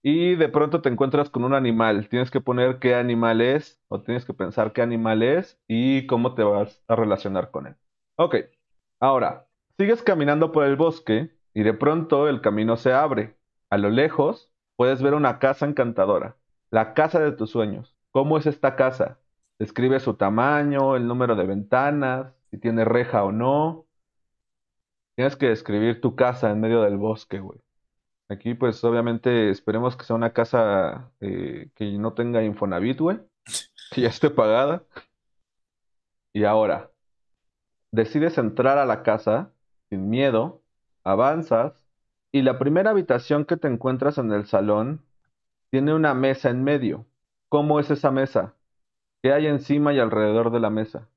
Y de pronto te encuentras con un animal. Tienes que poner qué animal es o tienes que pensar qué animal es y cómo te vas a relacionar con él. Ok. Ahora, sigues caminando por el bosque y de pronto el camino se abre. A lo lejos puedes ver una casa encantadora, la casa de tus sueños. ¿Cómo es esta casa? Describe su tamaño, el número de ventanas, si tiene reja o no. Tienes que describir tu casa en medio del bosque, güey. Aquí, pues, obviamente, esperemos que sea una casa eh, que no tenga Infonavit, güey. [laughs] Que ya esté pagada. Y ahora, decides entrar a la casa sin miedo, avanzas, y la primera habitación que te encuentras en el salón tiene una mesa en medio. ¿Cómo es esa mesa? ¿Qué hay encima y alrededor de la mesa?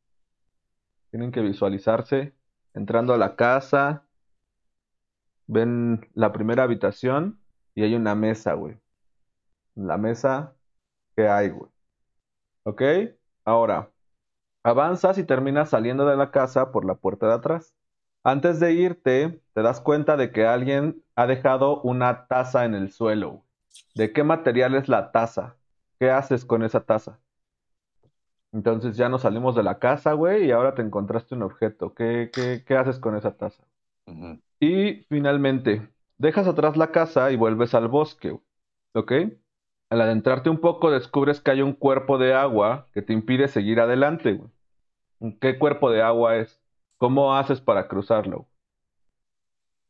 Tienen que visualizarse entrando a la casa. Ven la primera habitación y hay una mesa, güey. La mesa, ¿qué hay, güey? ¿Ok? Ahora, avanzas y terminas saliendo de la casa por la puerta de atrás. Antes de irte, te das cuenta de que alguien ha dejado una taza en el suelo. ¿De qué material es la taza? ¿Qué haces con esa taza? Entonces ya nos salimos de la casa, güey, y ahora te encontraste un objeto. ¿Qué, qué, qué haces con esa taza? Ujú. Y finalmente, dejas atrás la casa y vuelves al bosque, ¿ok? Al adentrarte un poco descubres que hay un cuerpo de agua que te impide seguir adelante. ¿Qué cuerpo de agua es? ¿Cómo haces para cruzarlo?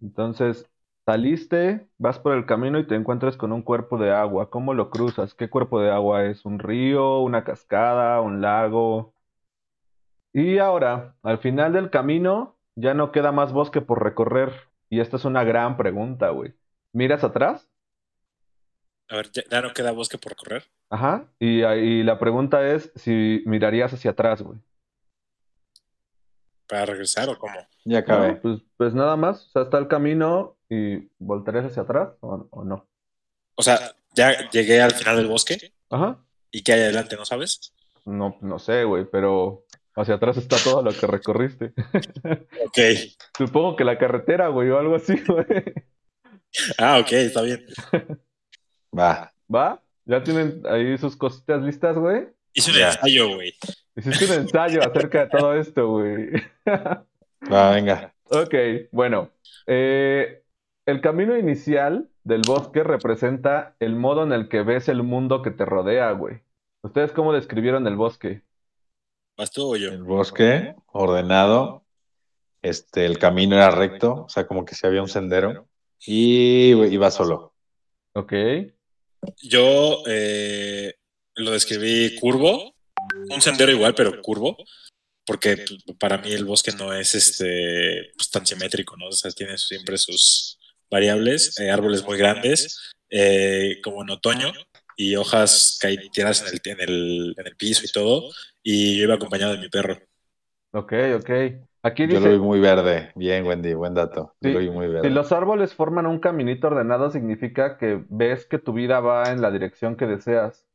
Entonces, saliste, vas por el camino y te encuentras con un cuerpo de agua. ¿Cómo lo cruzas? ¿Qué cuerpo de agua es? ¿Un río, una cascada, un lago? Y ahora, al final del camino, ya no queda más bosque por recorrer. Y esta es una gran pregunta, güey. ¿Miras atrás? A ver, ya, ya no queda bosque por correr. Ajá. Y, y la pregunta es si mirarías hacia atrás, güey. ¿Para regresar o cómo? Ya acabé. No, pues, pues nada más. O sea, está el camino y voltarías hacia atrás o, o no. O sea, ya llegué al final del bosque Ajá. y qué hay adelante, ¿no sabes? No, no sé, güey, pero hacia atrás está todo lo que recorriste. Ok. Supongo que la carretera, güey, o algo así, [laughs] güey. Ah, ok, está bien. Va. ¿Va? ¿Ya tienen ahí sus cositas listas, güey? Hice un ensayo, güey. Hiciste un ensayo acerca de todo esto, güey. [laughs] Va, venga. Ok, bueno. eh, el camino inicial del bosque representa el modo en el que ves el mundo que te rodea, güey. ¿Ustedes cómo describieron el bosque? ¿Vas tú o yo? El bosque ordenado. Este, el camino era recto, o sea, como que si había un sendero. Y iba solo. Ok, Yo eh, lo describí curvo, un sendero igual, pero curvo, porque pues, para mí el bosque no es este pues, tan simétrico, ¿no? O sea, tiene siempre sus variables, eh, árboles muy grandes, eh, como en otoño, y hojas caí- tiradas en el, en, el, en el piso y todo, y yo iba acompañado de mi perro. ok, ok. Aquí Yo lo vi muy verde. Bien, Wendy, buen dato. Yo Sí, lo vi muy si verde. los árboles forman un caminito ordenado, significa que ves que tu vida va en la dirección que deseas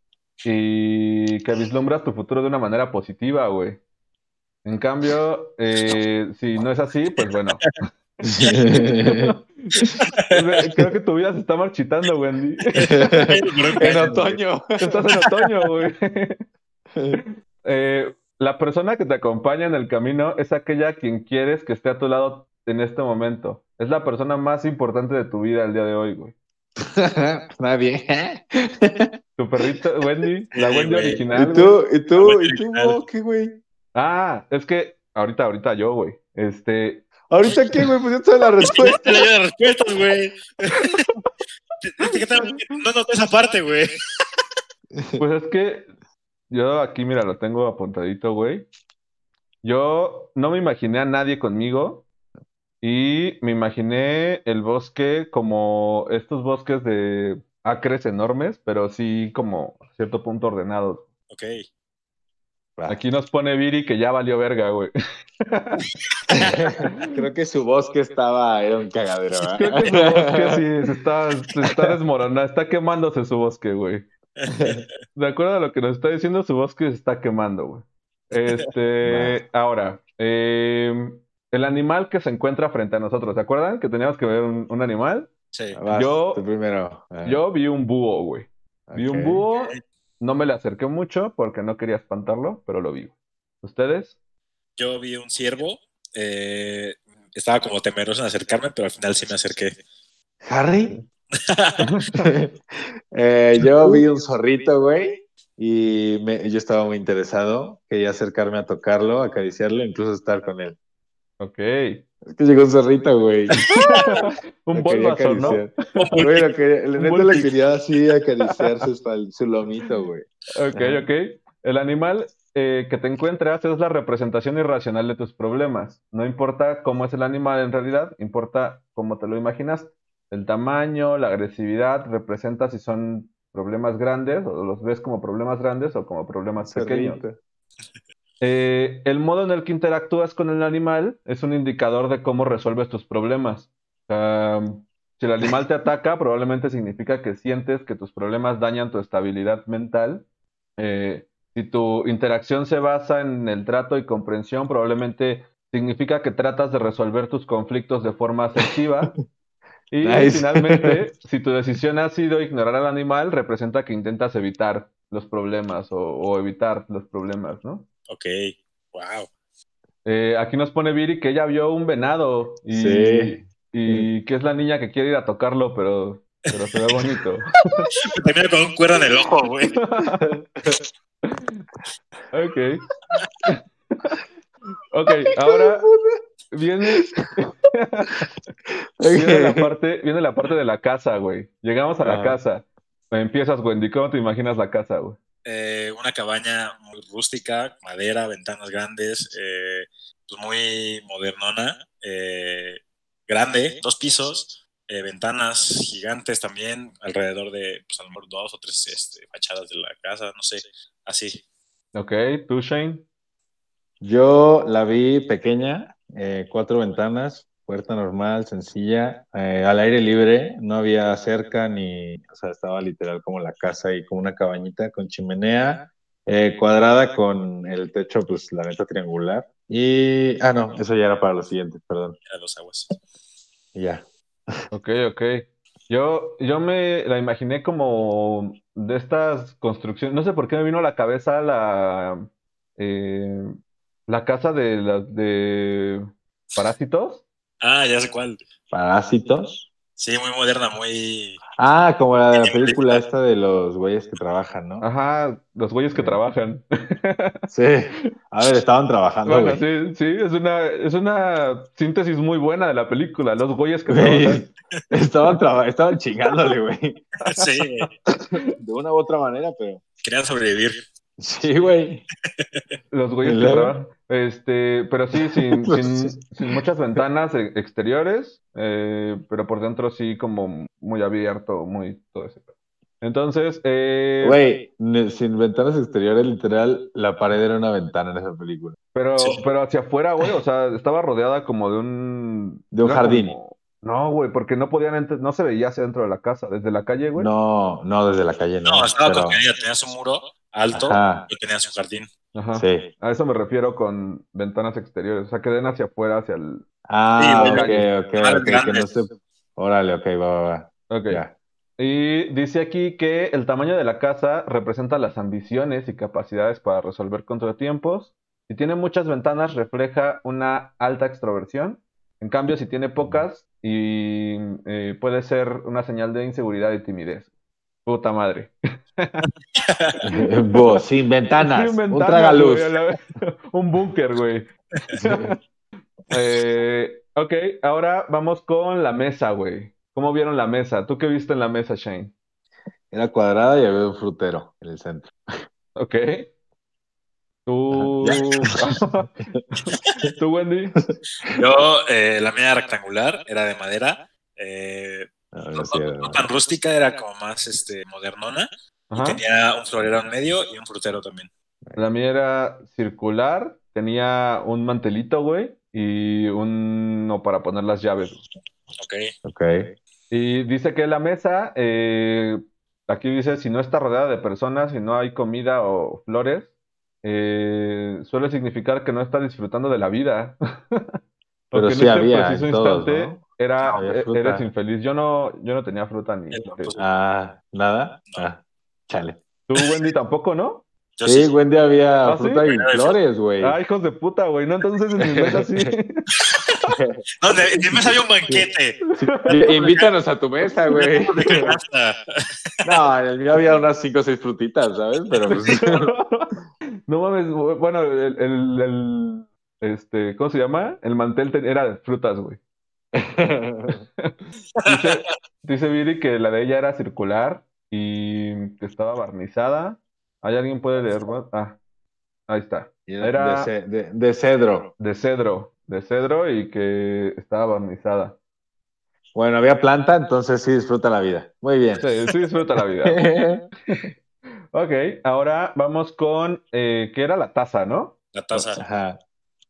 y que vislumbras tu futuro de una manera positiva, güey. En cambio, eh, si no es así, pues bueno. [laughs] [laughs] Creo que tu vida se está marchitando, Wendy. [laughs] en otoño. Estás en otoño, güey. Eh, la persona que te acompaña en el camino es aquella a quien quieres que esté a tu lado en este momento. Es la persona más importante de tu vida el día de hoy, güey. [laughs] Nadie. Tu perrito, Wendy, la Wendy original. ¿Y tú? ¿Y tú? ¿Y tú? ¿Qué, güey? güey. Ah, es que ahorita, ahorita yo, güey. Este, ¿Ahorita qué, güey? Pues ya sabes la [laughs] respuesta. Te las respuestas, güey. No noté esa parte, güey. Pues es que yo aquí, mira, lo tengo apuntadito, güey. Yo no me imaginé a nadie conmigo y me imaginé el bosque como estos bosques de acres enormes, pero sí como a cierto punto ordenados. Ok. Aquí nos pone Viri que ya valió verga, güey. [laughs] Creo que su bosque estaba, era un cagadero, ¿verdad? Creo que su bosque sí se está, se está desmoronando, está quemándose su bosque, güey. [laughs] De acuerdo a lo que nos está diciendo, su bosque se está quemando, güey. Este, [laughs] ahora, eh, el animal que se encuentra frente a nosotros, ¿se acuerdan que teníamos que ver un, un animal? Sí. Vas, Yo- primero. Yo vi un búho, güey. Vi un búho, no me le acerqué mucho porque no quería espantarlo, pero lo vi. ¿Ustedes? Yo vi un ciervo. eh, estaba como temeroso en acercarme, pero al final sí me acerqué. ¿Harry? [laughs] Eh, yo vi un zorrito, güey, y me- yo estaba muy interesado. Quería acercarme a tocarlo, acariciarlo, incluso estar con él. Ok. Es que llegó un zorrito, güey. [laughs] Un Lo quería Bulbasaur, ¿no? acariciar. Güey, lo [laughs] quería- la Un neta le quería así acariciar su, su lomito, güey. Ok, ok. El animal eh, que te encuentras es la representación irracional de tus problemas. No importa cómo es el animal en realidad, importa cómo te lo imaginas. El tamaño, la agresividad, representa si son problemas grandes o los ves como problemas grandes o como problemas pequeños. Eh, el modo en el que interactúas con el animal es un indicador de cómo resuelves tus problemas. Si el animal te ataca, probablemente significa que sientes que tus problemas dañan tu estabilidad mental. Eh, si tu interacción se basa en el trato y comprensión, probablemente significa que tratas de resolver tus conflictos de forma asertiva. [laughs] Y Nice. finalmente, [laughs] si tu decisión ha sido ignorar al animal, representa que intentas evitar los problemas o, o evitar los problemas, ¿no? Ok. Wow. Eh, aquí nos pone Viri que ella vio un venado y, Sí. y que es la niña que quiere ir a tocarlo, pero, pero se ve bonito. [laughs] Termina con un cuerno en el ojo, güey. [laughs] Ok. [laughs] Ok, ahora viene, viene la parte, viene la parte de la casa, güey. Llegamos a la Ah. casa. Empiezas, Wendy. ¿Cómo te imaginas la casa, güey? Eh, una cabaña muy rústica, madera, ventanas grandes, eh, pues muy modernona, eh, grande, dos pisos, eh, ventanas gigantes también, alrededor de, pues a lo mejor dos o tres este, fachadas de la casa, no sé, así. Ok, tú, Shane. Yo la vi pequeña, eh, cuatro ventanas, puerta normal, sencilla, eh, al aire libre, no había cerca ni, o sea, estaba literal como la casa y como una cabañita con chimenea, eh, cuadrada con el techo, pues la neta triangular. Y, ah, no, eso ya era para lo siguiente, perdón. a los aguas. Ya. Ok, ok. Yo, yo me la imaginé como de estas construcciones. No sé por qué me vino a la cabeza la, eh, la casa de las de Parásitos. Ah, ya sé cuál. Parásitos. Sí, muy moderna, muy... Ah, como la de la película esta de los güeyes que trabajan, ¿no? Ajá, los güeyes que trabajan. Sí. A ver, estaban trabajando, Bueno, güey. sí, sí, es una, es una síntesis muy buena de la película. Los güeyes que Güey, trabajan. [laughs] estaban, traba- estaban chingándole, güey. [laughs] Sí, güey. De una u otra manera, pero. querían sobrevivir. Sí, güey. Los güeyes trabajan. Este, pero sí, sin, [laughs] sin, sí. sin muchas ventanas e- exteriores, eh, pero por dentro sí como muy abierto, muy todo ese. Entonces, eh, Güey, sin ventanas exteriores, literal, la pared era una ventana en esa película. pero, Sí. pero hacia afuera, güey, o sea, estaba rodeada como de un... De un jardín. como- No, güey, porque no podían, no se veía hacia dentro de la casa, desde la calle, güey. No, no, desde la calle no. No, estaba pero- contenida, tenía su muro alto Ajá, y tenía su jardín. Ajá. sí. A eso me refiero con ventanas exteriores, o sea, que den hacia afuera, hacia el... Ah, Sí, ok, ok, ok, que no se... Órale, ok, va, va, va. Ok. Ya. Y dice aquí que el tamaño de la casa representa las ambiciones y capacidades para resolver contratiempos. Si tiene muchas ventanas, refleja una alta extroversión. En cambio, si tiene pocas, y, eh, puede ser una señal de inseguridad y timidez. Puta madre. [laughs] Vos, sin ventanas, Sin un ventanas, tragaluz. güey, la vez. [laughs] un búnker, güey. [laughs] Eh, ok, ahora vamos con la mesa, güey. ¿Cómo vieron la mesa? ¿Tú qué viste en la mesa, Shane? Era cuadrada y había un frutero en el centro. Ok. ¿Tú... [laughs] ¿Tú, Wendy? Yo, eh, la mía era rectangular, era de madera. eh, No, no, no, sí, no- era- no tan rústica, era como más este, modernona. Tenía un florero en medio y un frutero también. La mía era circular, tenía un mantelito, güey, y uno para poner las llaves. Ok. Ok. Y dice que la mesa, eh, aquí dice, si no está rodeada de personas, si no hay comida o flores, eh, suele significar que no está disfrutando de la vida. [laughs] Pero Porque sí había preciso en todos, instante ¿no? era, e- eres infeliz. Yo no, yo no tenía fruta ni flores. tampoco. Ah, ¿nada? Ah, chale. Tú, Wendy, tampoco, ¿no? Yo Sí, sí. Wendy había ¿Ah, sí? fruta y flores, güey. Ah, hijos de puta, güey. No, entonces en mi mesa sí. [laughs] No, de, de mesa había un banquete. Y- Invítanos a tu mesa, güey. [laughs] No, en el mío había unas cinco o seis frutitas, ¿sabes? Pero pues, No mames, bueno, el, el, el- este, ¿cómo se llama? El mantel te- era de frutas, güey. [laughs] Dice, dice Viri que la de ella era circular y que estaba barnizada. ¿Hay alguien puede leer más? Ah, ahí está. Era- de, de- de cedro. De cedro, de cedro y que estaba barnizada. Bueno, había planta, entonces sí disfruta la vida. Muy bien. Sí, sí disfruta la vida. [laughs] Ok, ahora vamos con, eh, ¿qué era la taza, no? La taza. Ajá.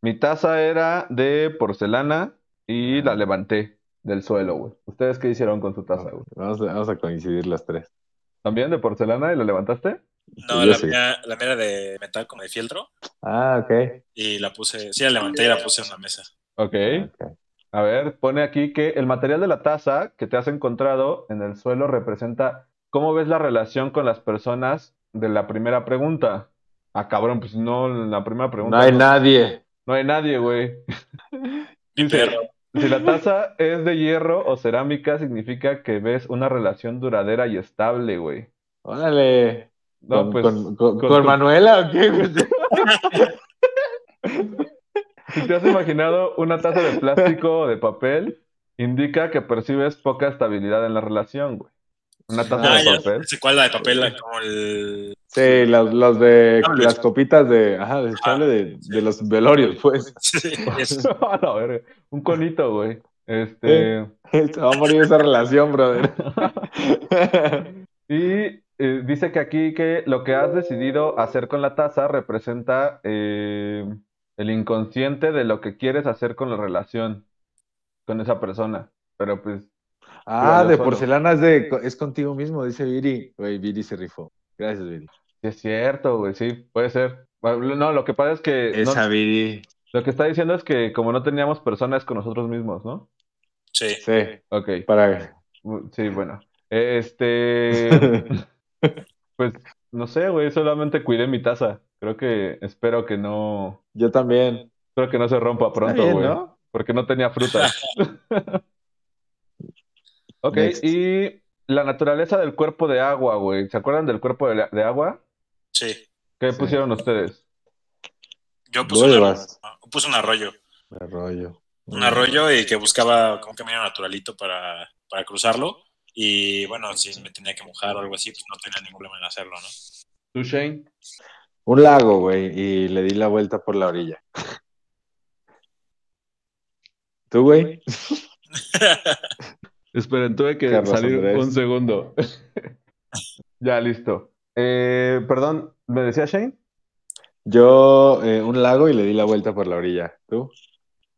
Mi taza era de porcelana y la levanté del suelo, güey. ¿Ustedes qué hicieron con su taza, güey? Vamos a, vamos a coincidir las tres. ¿También de porcelana y la levantaste? No, Yo la sí. mía, la mía era de metal como de fieltro. Ah, ok. Y la puse, sí, la levanté y la puse en la mesa. Ok. Ok. A ver, pone aquí que el material de la taza que te has encontrado en el suelo representa cómo ves la relación con las personas de la primera pregunta. Ah, cabrón, pues no, la primera pregunta. No hay nadie. No hay nadie, güey. Dice. Si la taza es de hierro o cerámica, significa que ves una relación duradera y estable, güey. Órale. No, ¿Con, pues, con- con- con con tu- Manuela o qué? [laughs] si te has imaginado una taza de plástico o de papel, indica que percibes poca estabilidad en la relación, güey. Una taza Ah, de ya, papel. cuál, la de papel, como el... Sí, los, los de Cables. las copitas de, ajá, de, sable de, de los velorios, pues. [laughs] Sí, es- [laughs] A la verga. Un conito, güey. Este. [laughs] Se va a morir esa relación, brother. Y eh, dice que aquí que lo que has decidido hacer con la taza representa eh, el inconsciente de lo que quieres hacer con la relación con esa persona. Pero pues, Ah, de solo. porcelana es, de, es contigo mismo, dice Viri. Güey, Viri se rifó. Gracias, Viri. es cierto, güey, sí, puede ser. Bueno, No, lo que pasa es que no- Esa Viri. lo que está diciendo es que como no teníamos personas con nosotros mismos, ¿no? sí. Sí, Ok, para. uh, sí, bueno. Este, [laughs] pues, no sé, güey, solamente cuidé mi taza. Creo que, espero que no, Yo también. espero que no se rompa pronto, güey. ¿no? porque no tenía fruta. [laughs] Ok, Next. y la naturaleza del cuerpo de agua, güey. ¿Se acuerdan del cuerpo de, la- de agua? Sí. ¿Qué Sí. pusieron ustedes? Yo puse, un arroyo, puse un arroyo. Arroyo. Un arroyo y que buscaba un camino naturalito para, para cruzarlo. Y bueno, si me tenía que mojar o algo así, pues no tenía ningún problema en hacerlo, ¿no? ¿Tú, Shane? Un lago, güey, y le di la vuelta por la orilla. [laughs] ¿Tú, güey? [laughs] Esperen, tuve que Carlos salir Andrés. un segundo. [laughs] ya, listo. Eh, perdón, ¿me decía Shane? Yo, eh, un lago y le di la vuelta por la orilla. ¿Tú?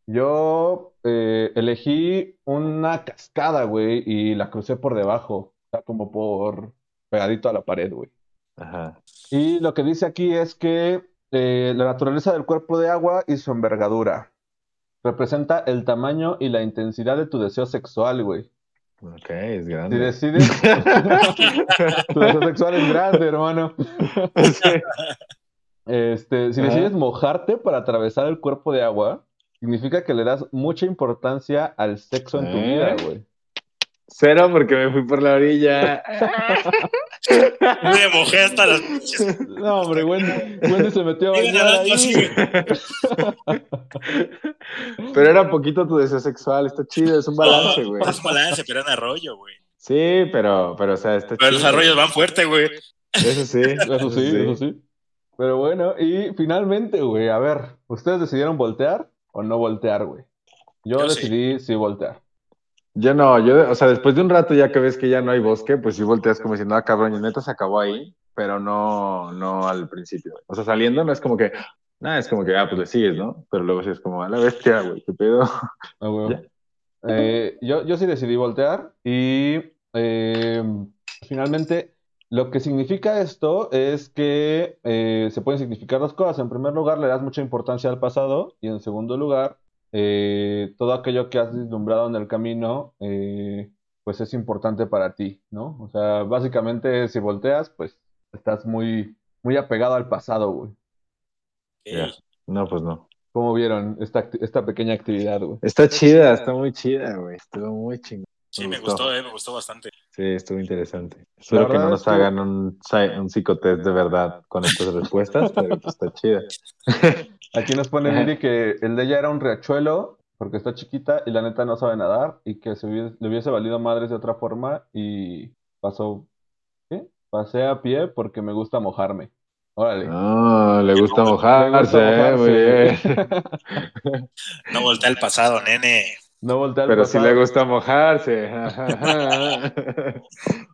Yo eh, elegí una cascada, güey, y la crucé por debajo. Está como por pegadito a la pared, güey. Ajá. Y lo que dice aquí es que la naturaleza del cuerpo de agua y su envergadura representa el tamaño y la intensidad de tu deseo sexual, güey. Ok, es Si grande. decides, tu deseo sexual es grande, hermano. Este, si Ajá. decides mojarte para atravesar el cuerpo de agua, significa que le das mucha importancia al sexo en tu ¿Eh? vida, güey. Cero porque me fui por la orilla. [laughs] Me mojé hasta las No, hombre, Wendy, Wendy se metió a bañar ahí. Pero era poquito tu deseo sexual, está chido, es un balance, güey. Es un balance, pero en arroyo, güey. Sí, pero, pero, o sea, está Pero chido. los arroyos van fuerte, güey. Eso sí, Eso sí, eso sí. Pero bueno, y finalmente, güey, a ver, ¿ustedes decidieron voltear o no voltear, güey? Yo, Yo sí. decidí sí voltear. Yo no, yo, o sea, después de un rato ya que ves que ya no hay bosque, pues sí volteas como diciendo, ah, cabrón, y neta se acabó ahí, pero no, no al principio. O sea, saliendo no es como que, nada, es como que, ah, pues le sigues, ¿no? Pero luego sí es como, a la bestia, güey, qué pedo. [laughs] Ah. Eh, yo, yo sí decidí voltear y eh, finalmente lo que significa esto es que eh, se pueden significar dos cosas. En primer lugar, le das mucha importancia al pasado y en segundo lugar, eh, todo aquello que has vislumbrado en el camino, eh, pues es importante para ti, ¿no? O sea, básicamente si volteas, pues estás muy, muy apegado al pasado, güey. No, pues no. ¿Cómo vieron esta, esta pequeña actividad, güey? Está chida, está muy chida, güey. Estuvo muy chingón. Sí, me gustó. gustó, eh, me gustó bastante. Sí, estuvo interesante. Espero que no nos es que- hagan un, psicotest de verdad con estas respuestas, pero pues está chida. [laughs] Aquí nos pone. Lili que el de ella era un riachuelo porque está chiquita y la neta no sabe nadar y que se hubiese- le hubiese valido madres de otra forma y pasó, ¿qué? Pasé a pie porque me gusta mojarme. Órale. No, le gusta mojarse, gusta eh, muy bien. [laughs] [laughs] No voltea al pasado, nene. No voltea al Pero pasado. le gusta mojarse. [laughs]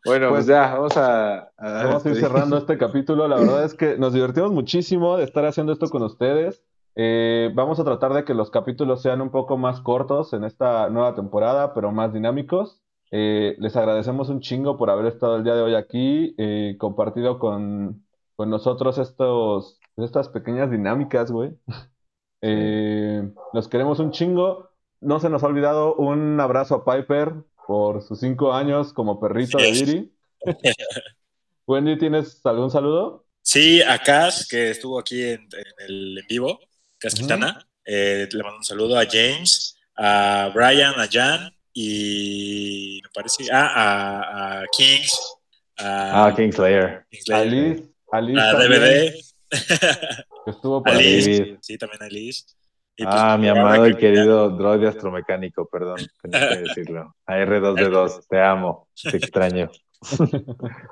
bueno, pues, Pues, ya, vamos a... a- Vamos a ir cerrando este capítulo. La verdad es que nos divertimos muchísimo de estar haciendo esto con ustedes. Eh, vamos a tratar de que los capítulos sean un poco más cortos en esta nueva temporada, pero más dinámicos. Eh, les agradecemos un chingo por haber estado el día de hoy aquí, eh, compartido con, con nosotros estos, estas pequeñas dinámicas, güey. Eh, los queremos un chingo. No se nos ha olvidado un abrazo a Piper por sus cinco años como perrito de. Diri. [laughs] Wendy, ¿tienes algún saludo? Sí, a Cass, que estuvo aquí en, en el en vivo, Cass. Quintana. Eh, le mando un saludo a James, a Brian, a Jan y me parece, ah, a, a Kings, a, Ah, Kingslayer. Kingslayer, Alice, Alice a DVD, que estuvo [laughs] por a ahí. Liz, David. sí, también a Liz. Y Ah, pues, mi amado y querido droide astromecánico, perdón, tenía que [laughs] decirlo. A R2D2, te amo, te extraño. [laughs]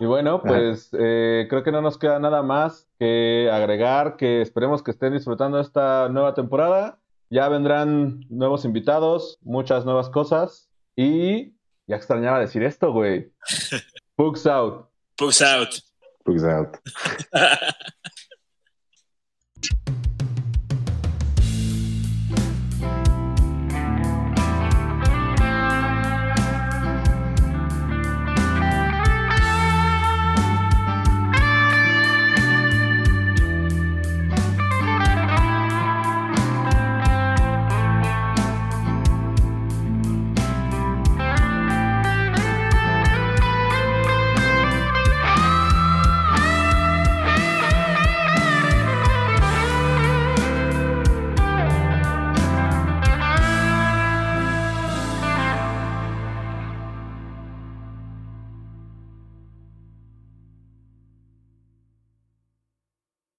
Y bueno, pues eh, creo que no nos queda nada más que agregar, que esperemos que estén disfrutando esta nueva temporada. Ya vendrán nuevos invitados, muchas nuevas cosas y ya extrañaba decir esto, güey. [laughs] Pugs out. Pugs out. Pugs out.